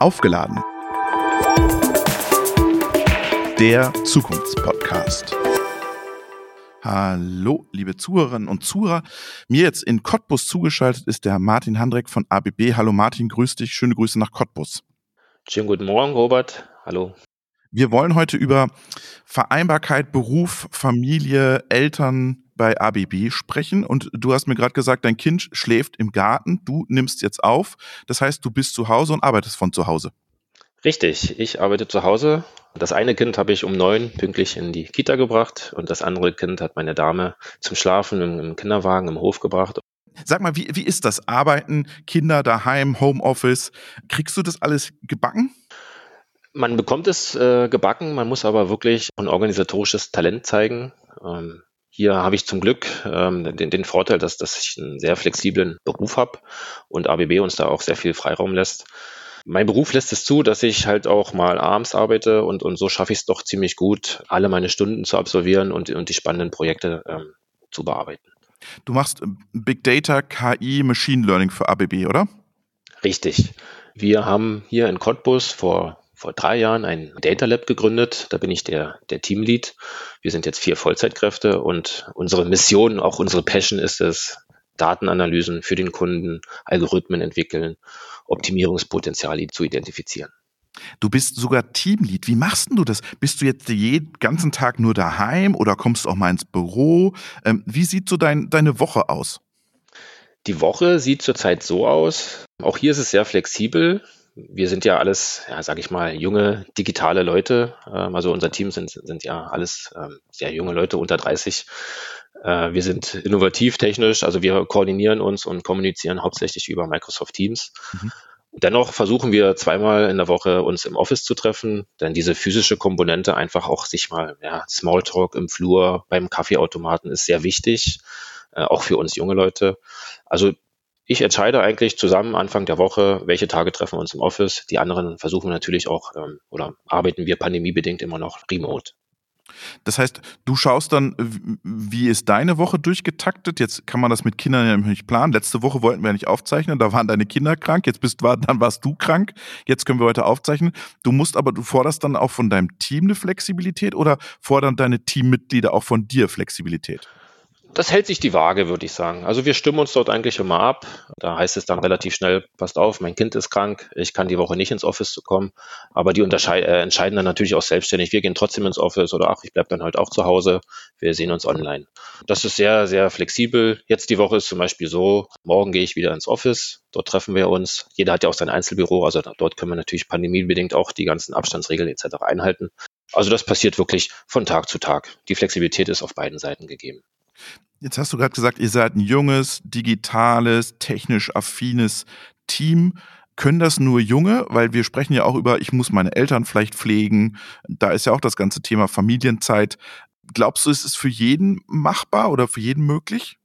Aufgeladen. Der Zukunftspodcast. Hallo, liebe Zuhörerinnen und Zuhörer. Mir jetzt in Cottbus zugeschaltet ist der Martin Handreck von ABB. Hallo Martin, grüß dich. Schöne Grüße nach Cottbus. Schönen guten Morgen, Robert. Hallo. Wir wollen heute über Vereinbarkeit, Beruf, Familie, Eltern bei ABB sprechen. Und du hast mir gerade gesagt, dein Kind schläft im Garten, du nimmst jetzt auf. Das heißt, du bist zu Hause und arbeitest von zu Hause. Richtig, ich arbeite zu Hause. Das eine Kind habe ich um neun pünktlich in die Kita gebracht und das andere Kind hat meine Dame zum Schlafen im, Kinderwagen im Hof gebracht. Sag mal, wie, wie ist das? Arbeiten, Kinder daheim, Homeoffice? Kriegst du das alles gebacken? Man bekommt es äh, gebacken, man muss aber wirklich ein organisatorisches Talent zeigen. Ähm, hier habe ich zum Glück ähm, den, den, Vorteil, dass, dass ich einen sehr flexiblen Beruf habe und ABB uns da auch sehr viel Freiraum lässt. Mein Beruf lässt es zu, dass ich halt auch mal abends arbeite und, und so schaffe ich es doch ziemlich gut, alle meine Stunden zu absolvieren und, und die spannenden Projekte ähm, zu bearbeiten. Du machst Big Data, KI, Machine Learning für ABB, oder? Richtig. Wir haben hier in Cottbus vor vor drei Jahren ein Data Lab gegründet. Da bin ich der, der Teamlead. Wir sind jetzt vier Vollzeitkräfte und unsere Mission, auch unsere Passion ist es, Datenanalysen für den Kunden, Algorithmen entwickeln, Optimierungspotenziale zu identifizieren. Du bist sogar Teamlead. Wie machst du das? Bist du jetzt jeden ganzen Tag nur daheim oder kommst du auch mal ins Büro? Ähm, wie sieht so dein, deine Woche aus? Die Woche sieht zurzeit so aus. Auch hier ist es sehr flexibel wir sind ja alles, ja, sage ich mal, junge digitale Leute. Ähm, also unser Team sind, sind ja alles ähm, sehr junge Leute unter 30. Äh, wir sind innovativ technisch, also wir koordinieren uns und kommunizieren hauptsächlich über Microsoft Teams. Mhm. Dennoch versuchen wir zweimal in der Woche uns im Office zu treffen, denn diese physische Komponente einfach auch sich mal, ja, Smalltalk im Flur beim Kaffeeautomaten ist sehr wichtig, äh, auch für uns junge Leute. Also ich entscheide eigentlich zusammen Anfang der Woche, welche Tage treffen wir uns im Office. Die anderen versuchen natürlich auch ähm, oder arbeiten wir pandemiebedingt immer noch remote. Das heißt, du schaust dann, wie ist deine Woche durchgetaktet? Jetzt kann man das mit Kindern ja nicht planen. Letzte Woche wollten wir ja nicht aufzeichnen, da waren deine Kinder krank, jetzt bist war, dann warst du krank, jetzt können wir heute aufzeichnen. Du musst aber, du forderst dann auch von deinem Team eine Flexibilität oder fordern deine Teammitglieder auch von dir Flexibilität? Das hält sich die Waage, würde ich sagen. Also wir stimmen uns dort eigentlich immer ab. Da heißt es dann relativ schnell, passt auf, mein Kind ist krank, ich kann die Woche nicht ins Office kommen. Aber die äh, entscheiden dann natürlich auch selbstständig. Wir gehen trotzdem ins Office oder ach, ich bleibe dann halt auch zu Hause. Wir sehen uns online. Das ist sehr, sehr flexibel. Jetzt die Woche ist zum Beispiel so, morgen gehe ich wieder ins Office. Dort treffen wir uns. Jeder hat ja auch sein Einzelbüro. Also dort können wir natürlich pandemiebedingt auch die ganzen Abstandsregeln etc. einhalten. Also das passiert wirklich von Tag zu Tag. Die Flexibilität ist auf beiden Seiten gegeben. Jetzt hast du gerade gesagt, ihr seid ein junges, digitales, technisch affines Team. Können das nur Junge? Weil wir sprechen ja auch über, ich muss meine Eltern vielleicht pflegen. Da ist ja auch das ganze Thema Familienzeit. Glaubst du, ist es für jeden machbar oder für jeden möglich?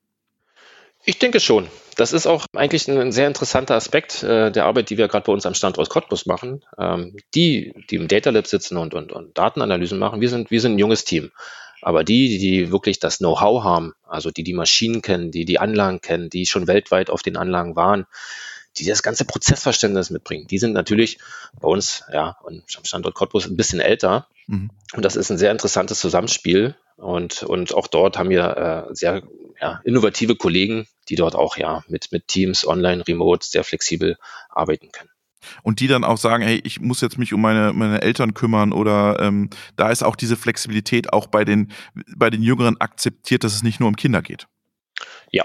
Ich denke schon. Das ist auch eigentlich ein sehr interessanter Aspekt äh, der Arbeit, die wir gerade bei uns am Standort Cottbus machen. Ähm, die, die im Data Lab sitzen und, und, und Datenanalysen machen, wir sind, wir sind ein junges Team. Aber die, die wirklich das Know-how haben, also die die Maschinen kennen, die die Anlagen kennen, die schon weltweit auf den Anlagen waren, die das ganze Prozessverständnis mitbringen, die sind natürlich bei uns, ja, am Standort Cottbus ein bisschen älter. Mhm. Und das ist ein sehr interessantes Zusammenspiel. Und, und auch dort haben wir äh, sehr ja, innovative Kollegen, die dort auch ja mit, mit Teams online, remote sehr flexibel arbeiten können und die dann auch sagen, hey, ich muss jetzt mich um meine, meine Eltern kümmern oder ähm, da ist auch diese Flexibilität auch bei den, bei den Jüngeren akzeptiert, dass es nicht nur um Kinder geht. Ja.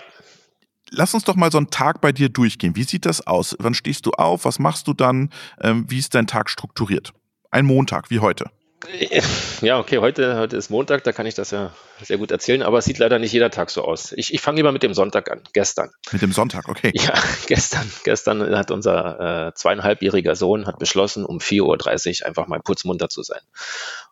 Lass uns doch mal so einen Tag bei dir durchgehen. Wie sieht das aus? Wann stehst du auf? Was machst du dann? Ähm, wie ist dein Tag strukturiert? Ein Montag, wie heute. Ja, okay, heute, heute ist Montag, da kann ich das ja sehr gut erzählen, aber es sieht leider nicht jeder Tag so aus. Ich, ich fange lieber mit dem Sonntag an, gestern. Mit dem Sonntag, okay. Ja, gestern. Gestern hat unser äh, zweieinhalbjähriger Sohn hat beschlossen, um 4.30 Uhr einfach mal putzmunter zu sein.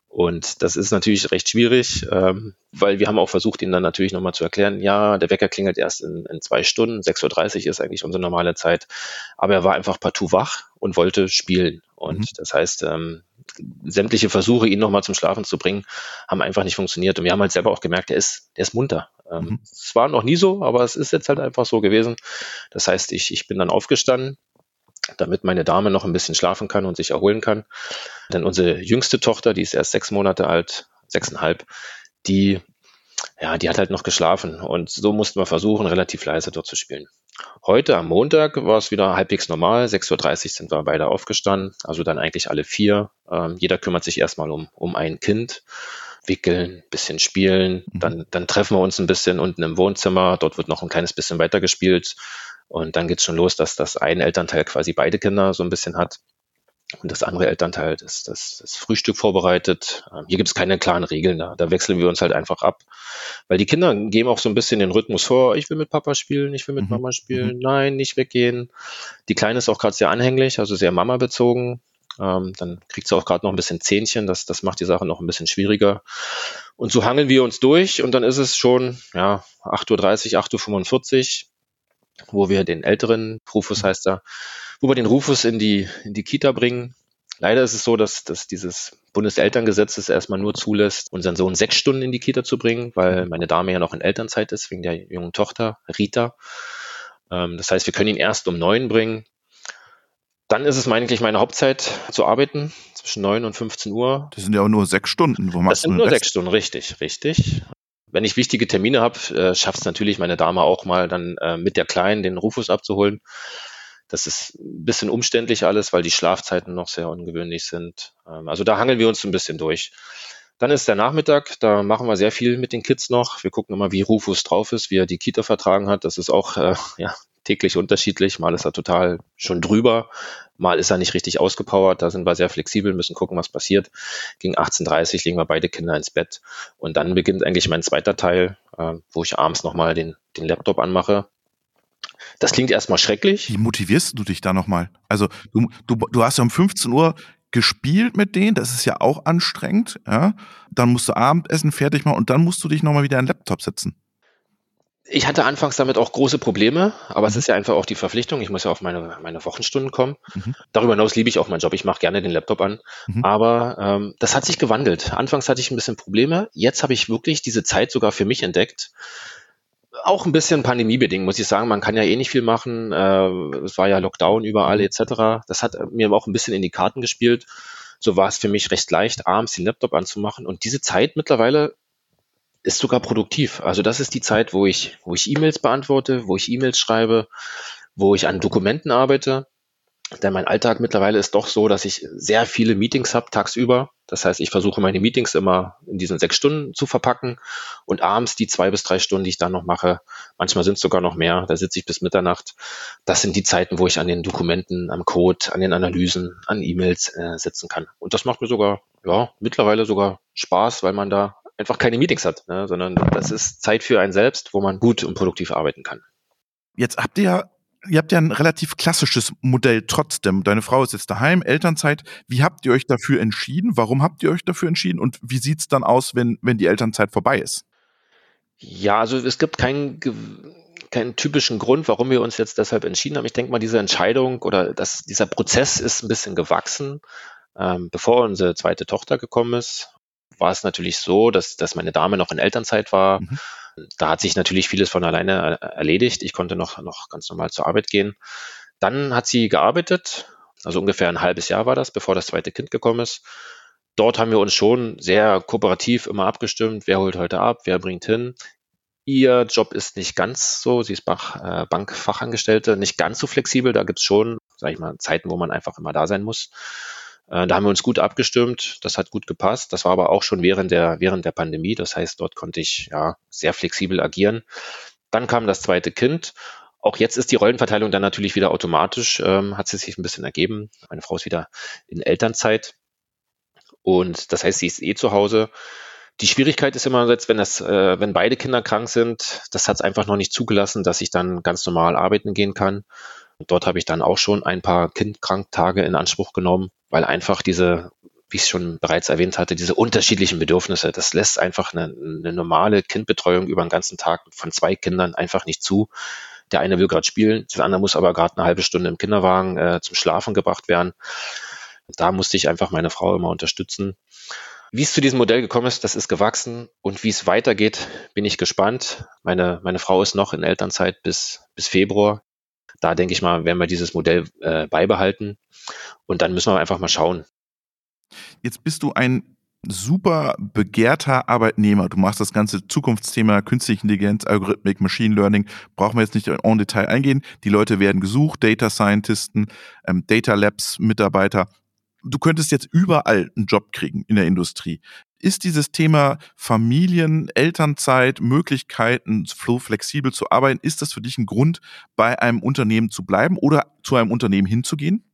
Und das ist natürlich recht schwierig, ähm, weil wir haben auch versucht, ihn dann natürlich nochmal zu erklären, ja, der Wecker klingelt erst in, in zwei Stunden, 6.30 Uhr ist eigentlich unsere normale Zeit. Aber er war einfach partout wach und wollte spielen. Und mhm. das heißt, ähm, sämtliche Versuche, ihn nochmal zum Schlafen zu bringen, haben einfach nicht funktioniert. Und wir haben halt selber auch gemerkt, er ist, der ist munter. Ähm, mhm. Es war noch nie so, aber es ist jetzt halt einfach so gewesen. Das heißt, ich, ich bin dann aufgestanden, damit meine Dame noch ein bisschen schlafen kann und sich erholen kann. Denn unsere jüngste Tochter, die ist erst sechs Monate alt, sechseinhalb, die, ja, die hat halt noch geschlafen. Und so mussten wir versuchen, relativ leise dort zu spielen. Heute am Montag war es wieder halbwegs normal. 6.30 Uhr sind wir beide aufgestanden, also dann eigentlich alle vier. Ähm, jeder kümmert sich erstmal um, um ein Kind wickeln, bisschen spielen. Mhm. Dann, dann treffen wir uns ein bisschen unten im Wohnzimmer. Dort wird noch ein kleines bisschen weiter gespielt. Und dann geht's schon los, dass das ein Elternteil quasi beide Kinder so ein bisschen hat. Und das andere Elternteil das, das, das Frühstück vorbereitet. Ähm, hier gibt's keine klaren Regeln. Da, da wechseln wir uns halt einfach ab. Weil die Kinder geben auch so ein bisschen den Rhythmus vor. Ich will mit Papa spielen, ich will mit mhm. Mama spielen. Mhm. Nein, nicht weggehen. Die Kleine ist auch gerade sehr anhänglich, also sehr Mama bezogen. Ähm, dann kriegt sie auch gerade noch ein bisschen Zähnchen. Das, das macht die Sache noch ein bisschen schwieriger. Und so hangeln wir uns durch und dann ist es schon ja, 8.30 Uhr, 8.45 Uhr wo wir den älteren, Rufus heißt er, wo wir den Rufus in die, in die Kita bringen. Leider ist es so, dass, dass dieses Bundeselterngesetz es erstmal nur zulässt, unseren Sohn sechs Stunden in die Kita zu bringen, weil meine Dame ja noch in Elternzeit ist, wegen der jungen Tochter, Rita. Ähm, das heißt, wir können ihn erst um neun bringen. Dann ist es eigentlich meine Hauptzeit zu arbeiten, zwischen neun und 15 Uhr. Das sind ja auch nur sechs Stunden. Wo das sind nur sechs Stunden, richtig, richtig. Wenn ich wichtige Termine habe, äh, schafft es natürlich meine Dame auch mal dann äh, mit der Kleinen den Rufus abzuholen. Das ist ein bisschen umständlich alles, weil die Schlafzeiten noch sehr ungewöhnlich sind. Ähm, also da hangeln wir uns ein bisschen durch. Dann ist der Nachmittag, da machen wir sehr viel mit den Kids noch. Wir gucken immer, wie Rufus drauf ist, wie er die Kita vertragen hat. Das ist auch äh, ja, täglich unterschiedlich. Mal ist er total schon drüber, mal ist er nicht richtig ausgepowert. Da sind wir sehr flexibel, müssen gucken, was passiert. Gegen 18.30 Uhr legen wir beide Kinder ins Bett. Und dann beginnt eigentlich mein zweiter Teil, äh, wo ich abends nochmal den, den Laptop anmache. Das klingt erstmal schrecklich. Wie motivierst du dich da nochmal? Also du, du, du hast ja um 15 Uhr gespielt mit denen, das ist ja auch anstrengend, ja. Dann musst du Abendessen fertig machen und dann musst du dich nochmal wieder an den Laptop setzen. Ich hatte anfangs damit auch große Probleme, aber mhm. es ist ja einfach auch die Verpflichtung. Ich muss ja auf meine, meine Wochenstunden kommen. Mhm. Darüber hinaus liebe ich auch meinen Job. Ich mache gerne den Laptop an. Mhm. Aber ähm, das hat sich gewandelt. Anfangs hatte ich ein bisschen Probleme. Jetzt habe ich wirklich diese Zeit sogar für mich entdeckt. Auch ein bisschen pandemiebedingt, muss ich sagen. Man kann ja eh nicht viel machen. Äh, es war ja Lockdown überall mhm. etc. Das hat mir auch ein bisschen in die Karten gespielt. So war es für mich recht leicht, abends den Laptop anzumachen. Und diese Zeit mittlerweile ist sogar produktiv. Also das ist die Zeit, wo ich, wo ich E-Mails beantworte, wo ich E-Mails schreibe, wo ich an Dokumenten arbeite. Denn mein Alltag mittlerweile ist doch so, dass ich sehr viele Meetings habe tagsüber. Das heißt, ich versuche meine Meetings immer in diesen sechs Stunden zu verpacken und abends die zwei bis drei Stunden, die ich dann noch mache, manchmal sind es sogar noch mehr, da sitze ich bis Mitternacht. Das sind die Zeiten, wo ich an den Dokumenten, am Code, an den Analysen, an E-Mails äh, sitzen kann. Und das macht mir sogar, ja, mittlerweile sogar Spaß, weil man da einfach keine Meetings hat, ne, sondern das ist Zeit für einen selbst, wo man gut und produktiv arbeiten kann. Jetzt habt ihr ja ihr habt ja ein relativ klassisches Modell trotzdem. Deine Frau ist jetzt daheim, Elternzeit. Wie habt ihr euch dafür entschieden? Warum habt ihr euch dafür entschieden? Und wie sieht's dann aus, wenn, wenn die Elternzeit vorbei ist? Ja, also es gibt keinen, keinen typischen Grund, warum wir uns jetzt deshalb entschieden haben. Ich denke mal, diese Entscheidung oder das, dieser Prozess ist ein bisschen gewachsen. Ähm, bevor unsere zweite Tochter gekommen ist, war es natürlich so, dass, dass meine Dame noch in Elternzeit war. Mhm. Da hat sich natürlich vieles von alleine äh, erledigt. Ich konnte noch, noch ganz normal zur Arbeit gehen. Dann hat sie gearbeitet, also ungefähr ein halbes Jahr war das, bevor das zweite Kind gekommen ist. Dort haben wir uns schon sehr kooperativ immer abgestimmt, wer holt heute ab, wer bringt hin. Ihr Job ist nicht ganz so, sie ist äh, Bankfachangestellte, nicht ganz so flexibel. Da gibt es schon, sage ich mal, Zeiten, wo man einfach immer da sein muss. Äh, da haben wir uns gut abgestimmt, das hat gut gepasst. Das war aber auch schon während der, während der Pandemie. Das heißt, dort konnte ich ja sehr flexibel agieren. Dann kam das zweite Kind. Auch jetzt ist die Rollenverteilung dann natürlich wieder automatisch, ähm, hat sie sich ein bisschen ergeben. Meine Frau ist wieder in Elternzeit. Und das heißt, sie ist eh zu Hause. Die Schwierigkeit ist immer wenn das, äh, wenn beide Kinder krank sind, das hat es einfach noch nicht zugelassen, dass ich dann ganz normal arbeiten gehen kann. Und dort habe ich dann auch schon ein paar Kindkranktage in Anspruch genommen, weil einfach diese, wie ich schon bereits erwähnt hatte, diese unterschiedlichen Bedürfnisse, das lässt einfach eine, eine normale Kindbetreuung über den ganzen Tag von zwei Kindern einfach nicht zu. Der eine will gerade spielen, der andere muss aber gerade eine halbe Stunde im Kinderwagen äh, zum Schlafen gebracht werden. Da musste ich einfach meine Frau immer unterstützen. Wie es zu diesem Modell gekommen ist, das ist gewachsen und wie es weitergeht, bin ich gespannt. Meine, meine Frau ist noch in Elternzeit bis, bis Februar. Da denke ich mal, werden wir dieses Modell äh, beibehalten. Und dann müssen wir einfach mal schauen. Jetzt bist du ein super begehrter Arbeitnehmer. Du machst das ganze Zukunftsthema künstliche Intelligenz, Algorithmik, Machine Learning. Brauchen wir jetzt nicht en Detail eingehen. Die Leute werden gesucht, Data Scientisten, ähm, Data Labs Mitarbeiter. Du könntest jetzt überall einen Job kriegen in der Industrie. Ist dieses Thema Familien, Elternzeit, Möglichkeiten, flexibel zu arbeiten, ist das für dich ein Grund, bei einem Unternehmen zu bleiben oder zu einem Unternehmen hinzugehen?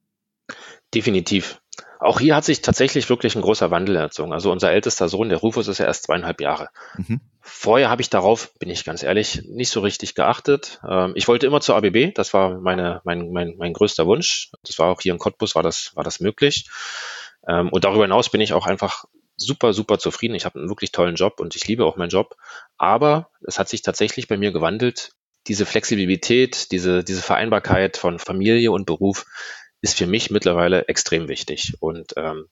Definitiv. Auch hier hat sich tatsächlich wirklich ein großer Wandel erzogen. Also unser ältester Sohn, der Rufus, ist ja erst zweieinhalb Jahre. Mhm. Vorher habe ich darauf, bin ich ganz ehrlich, nicht so richtig geachtet. Ähm, ich wollte immer zur ABB, das war meine, mein, mein, mein größter Wunsch. Das war auch hier in Cottbus, war das, war das möglich. Ähm, und darüber hinaus bin ich auch einfach super, super zufrieden. Ich habe einen wirklich tollen Job und ich liebe auch meinen Job. Aber es hat sich tatsächlich bei mir gewandelt. Diese Flexibilität, diese, diese Vereinbarkeit von Familie und Beruf, ist für mich mittlerweile extrem wichtig. Und ähm,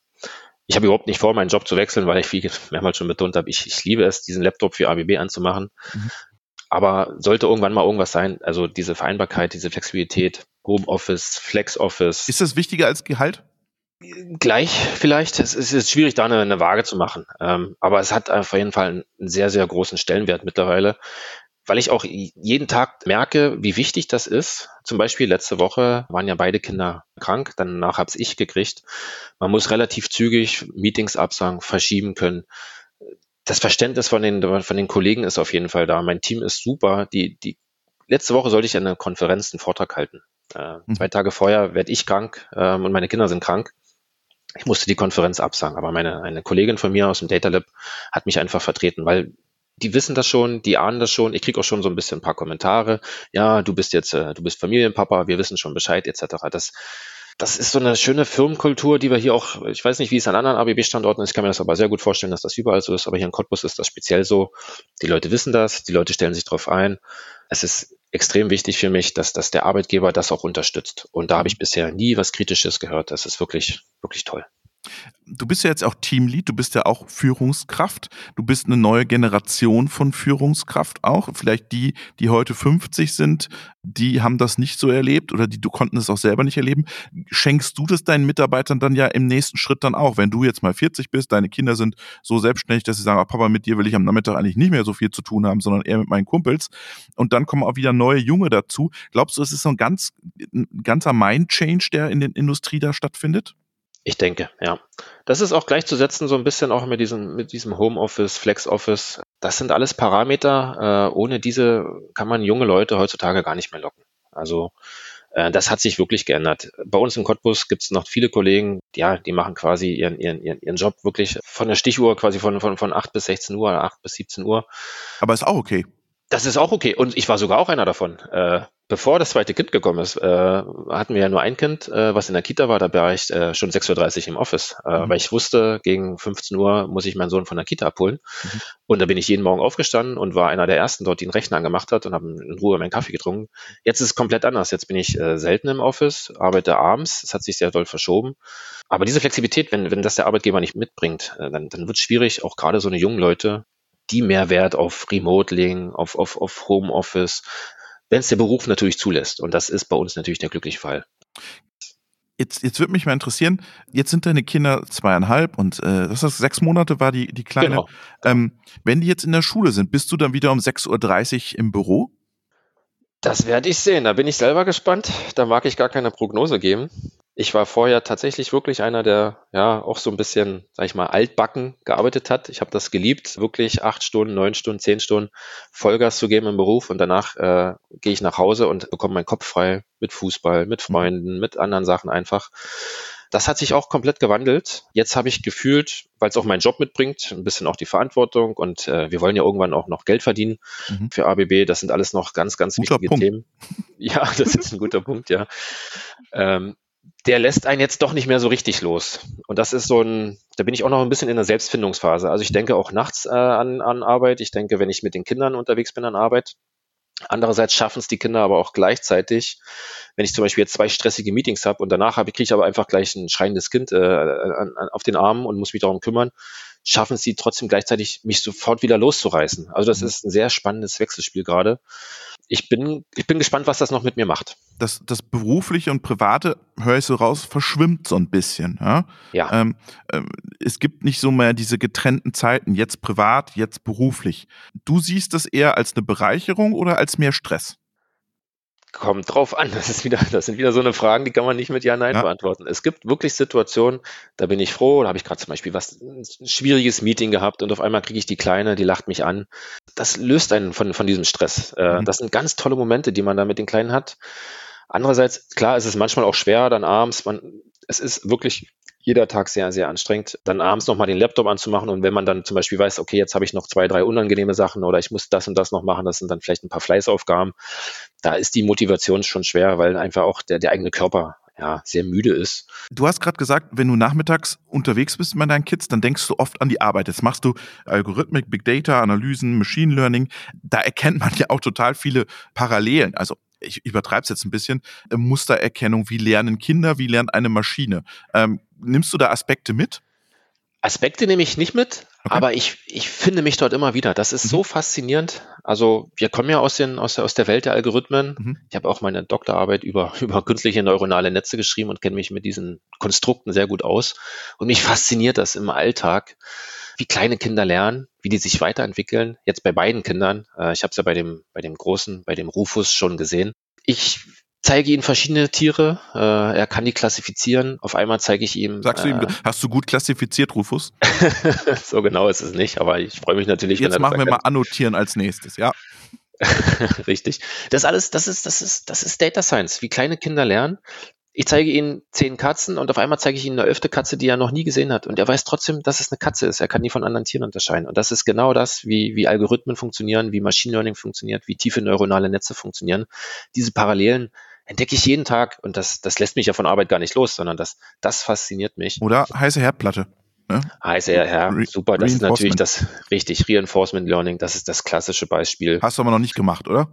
ich habe überhaupt nicht vor, meinen Job zu wechseln, weil ich, wie mehrmals schon betont habe, ich, ich liebe es, diesen Laptop für ABB anzumachen. Mhm. Aber sollte irgendwann mal irgendwas sein, also diese Vereinbarkeit, diese Flexibilität, Homeoffice, Flex-Office. Ist das wichtiger als Gehalt? Gleich vielleicht. Es ist schwierig, da eine, eine Waage zu machen. Ähm, aber es hat auf jeden Fall einen sehr, sehr großen Stellenwert mittlerweile weil ich auch jeden Tag merke, wie wichtig das ist. Zum Beispiel letzte Woche waren ja beide Kinder krank, danach habe ich gekriegt. Man muss relativ zügig Meetings absagen, verschieben können. Das Verständnis von den, von den Kollegen ist auf jeden Fall da. Mein Team ist super. Die, die letzte Woche sollte ich eine Konferenz, einen Vortrag halten. Äh, mhm. Zwei Tage vorher werde ich krank ähm, und meine Kinder sind krank. Ich musste die Konferenz absagen, aber meine eine Kollegin von mir aus dem Data Lab hat mich einfach vertreten, weil die wissen das schon, die ahnen das schon. Ich kriege auch schon so ein bisschen ein paar Kommentare. Ja, du bist jetzt, äh, du bist Familienpapa, wir wissen schon Bescheid, etc. Das, das ist so eine schöne Firmenkultur, die wir hier auch, ich weiß nicht, wie es an anderen ABB-Standorten ist, ich kann mir das aber sehr gut vorstellen, dass das überall so ist, aber hier in Cottbus ist das speziell so. Die Leute wissen das, die Leute stellen sich darauf ein. Es ist extrem wichtig für mich, dass, dass der Arbeitgeber das auch unterstützt. Und da habe ich bisher nie was Kritisches gehört. Das ist wirklich, wirklich toll. Du bist ja jetzt auch Teamlead, du bist ja auch Führungskraft, du bist eine neue Generation von Führungskraft auch. Vielleicht die, die heute 50 sind, die haben das nicht so erlebt oder die du konnten es auch selber nicht erleben. Schenkst du das deinen Mitarbeitern dann ja im nächsten Schritt dann auch? Wenn du jetzt mal 40 bist, deine Kinder sind so selbstständig, dass sie sagen, oh, Papa, mit dir will ich am Nachmittag eigentlich nicht mehr so viel zu tun haben, sondern eher mit meinen Kumpels. Und dann kommen auch wieder neue Junge dazu. Glaubst du, es ist so ein ganz, ein ganzer Mind-Change, der in der Industrie da stattfindet? Ich denke, ja. Das ist auch gleichzusetzen so ein bisschen auch mit diesem, mit diesem Homeoffice, Flex-Office. Das sind alles Parameter. Äh, ohne diese kann man junge Leute heutzutage gar nicht mehr locken. Also äh, das hat sich wirklich geändert. Bei uns in Cottbus gibt es noch viele Kollegen, ja, die machen quasi ihren, ihren, ihren, ihren Job wirklich von der Stichuhr quasi von, von, von 8 bis 16 Uhr oder 8 bis 17 Uhr. Aber ist auch okay. Das ist auch okay. Und ich war sogar auch einer davon. Äh, bevor das zweite Kind gekommen ist, äh, hatten wir ja nur ein Kind, äh, was in der Kita war. Da war ich äh, schon 6.30 Uhr im Office, äh, mhm. weil ich wusste, gegen 15 Uhr muss ich meinen Sohn von der Kita abholen. Mhm. Und da bin ich jeden Morgen aufgestanden und war einer der Ersten dort, die einen Rechner angemacht hat und habe in Ruhe meinen Kaffee getrunken. Jetzt ist es komplett anders. Jetzt bin ich äh, selten im Office, arbeite abends. Es hat sich sehr doll verschoben. Aber diese Flexibilität, wenn, wenn das der Arbeitgeber nicht mitbringt, äh, dann, dann wird es schwierig, auch gerade so eine jungen Leute die Mehrwert auf Remote legen, auf, auf, auf Homeoffice, wenn es der Beruf natürlich zulässt. Und das ist bei uns natürlich der glückliche Fall. Jetzt, jetzt würde mich mal interessieren, jetzt sind deine Kinder zweieinhalb und äh, das ist sechs Monate war die, die Kleine. Genau. Ähm, wenn die jetzt in der Schule sind, bist du dann wieder um 6.30 Uhr im Büro? Das werde ich sehen. Da bin ich selber gespannt. Da mag ich gar keine Prognose geben. Ich war vorher tatsächlich wirklich einer, der ja auch so ein bisschen, sag ich mal, altbacken gearbeitet hat. Ich habe das geliebt, wirklich acht Stunden, neun Stunden, zehn Stunden Vollgas zu geben im Beruf und danach äh, gehe ich nach Hause und bekomme meinen Kopf frei mit Fußball, mit Freunden, mit anderen Sachen einfach. Das hat sich auch komplett gewandelt. Jetzt habe ich gefühlt, weil es auch meinen Job mitbringt, ein bisschen auch die Verantwortung und äh, wir wollen ja irgendwann auch noch Geld verdienen mhm. für ABB. Das sind alles noch ganz, ganz guter wichtige Punkt. Themen. Ja, das ist ein guter Punkt, ja. Ähm, der lässt einen jetzt doch nicht mehr so richtig los. Und das ist so ein, da bin ich auch noch ein bisschen in der Selbstfindungsphase. Also ich denke auch nachts äh, an, an Arbeit. Ich denke, wenn ich mit den Kindern unterwegs bin an Arbeit. Andererseits schaffen es die Kinder aber auch gleichzeitig, wenn ich zum Beispiel jetzt zwei stressige Meetings habe und danach habe, kriege ich aber einfach gleich ein schreiendes Kind äh, an, an, auf den Armen und muss mich darum kümmern, schaffen sie trotzdem gleichzeitig, mich sofort wieder loszureißen. Also das mhm. ist ein sehr spannendes Wechselspiel gerade. Ich bin, ich bin gespannt, was das noch mit mir macht. Das, das berufliche und private, höre ich so raus, verschwimmt so ein bisschen. Ja. ja. Ähm, äh, es gibt nicht so mehr diese getrennten Zeiten, jetzt privat, jetzt beruflich. Du siehst das eher als eine Bereicherung oder als mehr Stress? Kommt drauf an. Das ist wieder, das sind wieder so eine Fragen, die kann man nicht mit Ja, Nein ja. beantworten. Es gibt wirklich Situationen, da bin ich froh, da habe ich gerade zum Beispiel was, ein schwieriges Meeting gehabt und auf einmal kriege ich die Kleine, die lacht mich an. Das löst einen von, von diesem Stress. Äh, mhm. Das sind ganz tolle Momente, die man da mit den Kleinen hat. Andererseits, klar, ist es manchmal auch schwer, dann abends, man, es ist wirklich jeder Tag sehr, sehr anstrengend, dann abends nochmal den Laptop anzumachen und wenn man dann zum Beispiel weiß, okay, jetzt habe ich noch zwei, drei unangenehme Sachen oder ich muss das und das noch machen, das sind dann vielleicht ein paar Fleißaufgaben, da ist die Motivation schon schwer, weil einfach auch der, der eigene Körper ja, sehr müde ist. Du hast gerade gesagt, wenn du nachmittags unterwegs bist mit deinen Kids, dann denkst du oft an die Arbeit. Jetzt machst du Algorithmik, Big Data, Analysen, Machine Learning. Da erkennt man ja auch total viele Parallelen. Also ich übertreibe es jetzt ein bisschen, Mustererkennung, wie lernen Kinder, wie lernt eine Maschine. Ähm, nimmst du da Aspekte mit? Aspekte nehme ich nicht mit, okay. aber ich, ich finde mich dort immer wieder. Das ist mhm. so faszinierend. Also wir kommen ja aus, den, aus, der, aus der Welt der Algorithmen. Mhm. Ich habe auch meine Doktorarbeit über, über künstliche neuronale Netze geschrieben und kenne mich mit diesen Konstrukten sehr gut aus. Und mich fasziniert das im Alltag, wie kleine Kinder lernen, wie die sich weiterentwickeln. Jetzt bei beiden Kindern. Äh, ich habe es ja bei dem, bei dem Großen, bei dem Rufus schon gesehen. Ich zeige ihm verschiedene Tiere, äh, er kann die klassifizieren. Auf einmal zeige ich ihm. Sagst du ihm, äh, hast du gut klassifiziert, Rufus? so genau ist es nicht, aber ich freue mich natürlich. Jetzt machen wir mal annotieren als nächstes, ja. Richtig. Das alles, das ist, das ist, das ist Data Science, wie kleine Kinder lernen. Ich zeige ihnen zehn Katzen und auf einmal zeige ich ihnen eine elfte Katze, die er noch nie gesehen hat. Und er weiß trotzdem, dass es eine Katze ist. Er kann die von anderen Tieren unterscheiden. Und das ist genau das, wie, wie Algorithmen funktionieren, wie Machine Learning funktioniert, wie tiefe neuronale Netze funktionieren. Diese Parallelen entdecke ich jeden Tag und das, das lässt mich ja von Arbeit gar nicht los, sondern das, das fasziniert mich. Oder heiße Herdplatte. Ne? Heiße Herd, Re super. Das ist natürlich das richtig Reinforcement Learning. Das ist das klassische Beispiel. Hast du aber noch nicht gemacht, oder?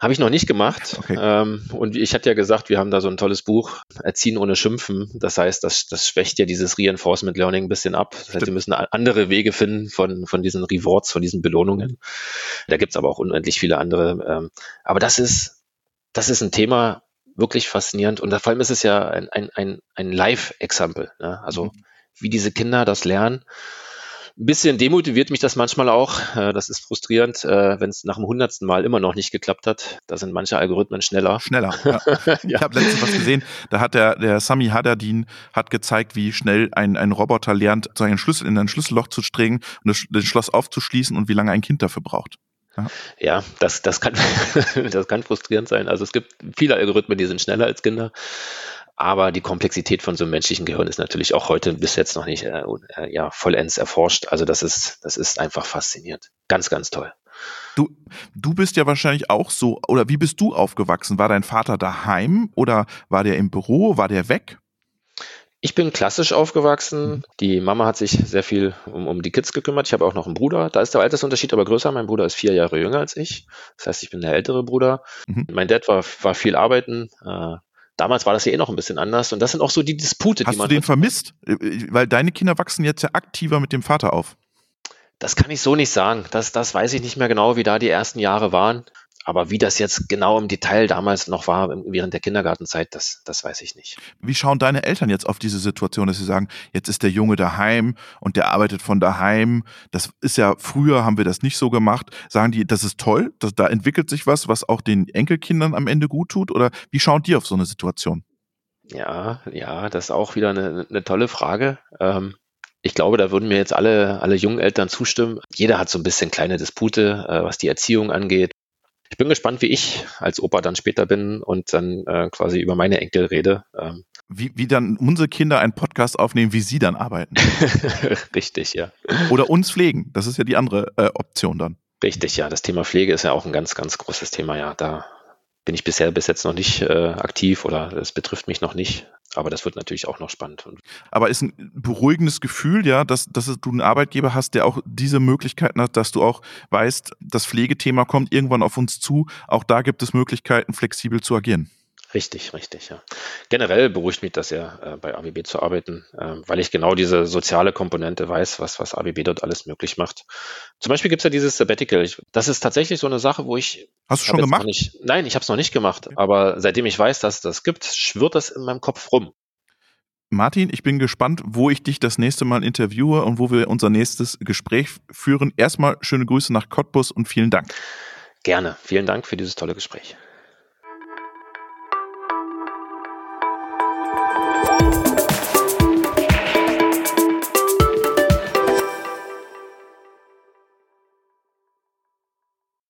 Habe ich noch nicht gemacht. Okay. Ähm, und ich hatte ja gesagt, wir haben da so ein tolles Buch, Erziehen ohne Schimpfen. Das heißt, das, das schwächt ja dieses Reinforcement Learning ein bisschen ab. Das heißt, wir müssen andere Wege finden von, von diesen Rewards, von diesen Belohnungen. Da gibt's aber auch unendlich viele andere. Ähm, aber das ist, das ist ein Thema wirklich faszinierend und vor allem ist es ja ein, ein, ein, ein Live-Example. Ne? Also mhm. wie diese Kinder das lernen. Ein bisschen demotiviert mich das manchmal auch. Äh, das ist frustrierend, äh, wenn es nach dem hundertsten Mal immer noch nicht geklappt hat. Da sind manche Algorithmen schneller. Schneller. Ja. ja. Ich habe letztens was gesehen. Da hat der, der Sami Hadadin hat gezeigt, wie schnell ein, ein Roboter lernt, so einen Schlüssel in ein Schlüsselloch zu strengen und das, das Schloss aufzuschließen und wie lange ein Kind dafür braucht. Ja, ja das, das, kann, das kann frustrierend sein. Also es gibt viele Algorithmen, die sind schneller als Kinder. Aber die Komplexität von so einem menschlichen Gehirn ist natürlich auch heute bis jetzt noch nicht äh, äh, ja, vollends erforscht. Also das ist, das ist einfach faszinierend. Ganz, ganz toll. Du, du bist ja wahrscheinlich auch so, oder wie bist du aufgewachsen? War dein Vater daheim oder war der im Büro? War der weg? Ich bin klassisch aufgewachsen. Mhm. Die Mama hat sich sehr viel um, um die Kids gekümmert. Ich habe auch noch einen Bruder. Da ist der Altersunterschied aber größer. Mein Bruder ist vier Jahre jünger als ich. Das heißt, ich bin der ältere Bruder. Mhm. Mein Dad war, war viel arbeiten. Äh, damals war das ja eh noch ein bisschen anders. Und das sind auch so die Dispute, Hast die man. Hast du den vermisst? Äh, weil deine Kinder wachsen jetzt ja aktiver mit dem Vater auf. Das kann ich so nicht sagen. Das, das weiß ich nicht mehr genau, wie da die ersten Jahre waren. Aber wie das jetzt genau im Detail damals noch war während der Kindergartenzeit, das, das weiß ich nicht. Wie schauen deine Eltern jetzt auf diese Situation, dass sie sagen, jetzt ist der Junge daheim und der arbeitet von daheim? Das ist ja, früher haben wir das nicht so gemacht. Sagen die, das ist toll, das, da entwickelt sich was, was auch den Enkelkindern am Ende gut tut? Oder wie schauen die auf so eine Situation? Ja, ja, das ist auch wieder eine, eine tolle Frage. Ähm, ich glaube, da würden mir jetzt alle, alle jungen Eltern zustimmen. Jeder hat so ein bisschen kleine Dispute, äh, was die Erziehung angeht, ich bin gespannt, wie ich als Opa dann später bin und dann äh, quasi über meine Enkel rede. Ähm. Wie, wie dann unsere Kinder einen Podcast aufnehmen, wie sie dann arbeiten. Richtig, ja. Oder uns pflegen. Das ist ja die andere äh, Option dann. Richtig, ja. Das Thema Pflege ist ja auch ein ganz, ganz großes Thema, ja. Da bin ich bisher bis jetzt noch nicht äh, aktiv oder es betrifft mich noch nicht. Aber das wird natürlich auch noch spannend. Aber ist ein beruhigendes Gefühl, ja, dass, dass du einen Arbeitgeber hast, der auch diese Möglichkeiten hat, dass du auch weißt, das Pflegethema kommt irgendwann auf uns zu. Auch da gibt es Möglichkeiten, flexibel zu agieren. Richtig, richtig, ja. Generell beruhigt mich das ja, äh, bei AWB zu arbeiten, äh, weil ich genau diese soziale Komponente weiß, was, was AWB dort alles möglich macht. Zum Beispiel gibt's ja dieses Sabbatical. Ich, das ist tatsächlich so eine Sache, wo ich. Hast du schon gemacht? Nicht, nein, ich habe es noch nicht gemacht, aber seitdem ich weiß, dass das gibt, schwirrt das in meinem Kopf rum. Martin, ich bin gespannt, wo ich dich das nächste Mal interviewe und wo wir unser nächstes Gespräch führen. Erstmal schöne Grüße nach Cottbus und vielen Dank. Gerne. Vielen Dank für dieses tolle Gespräch.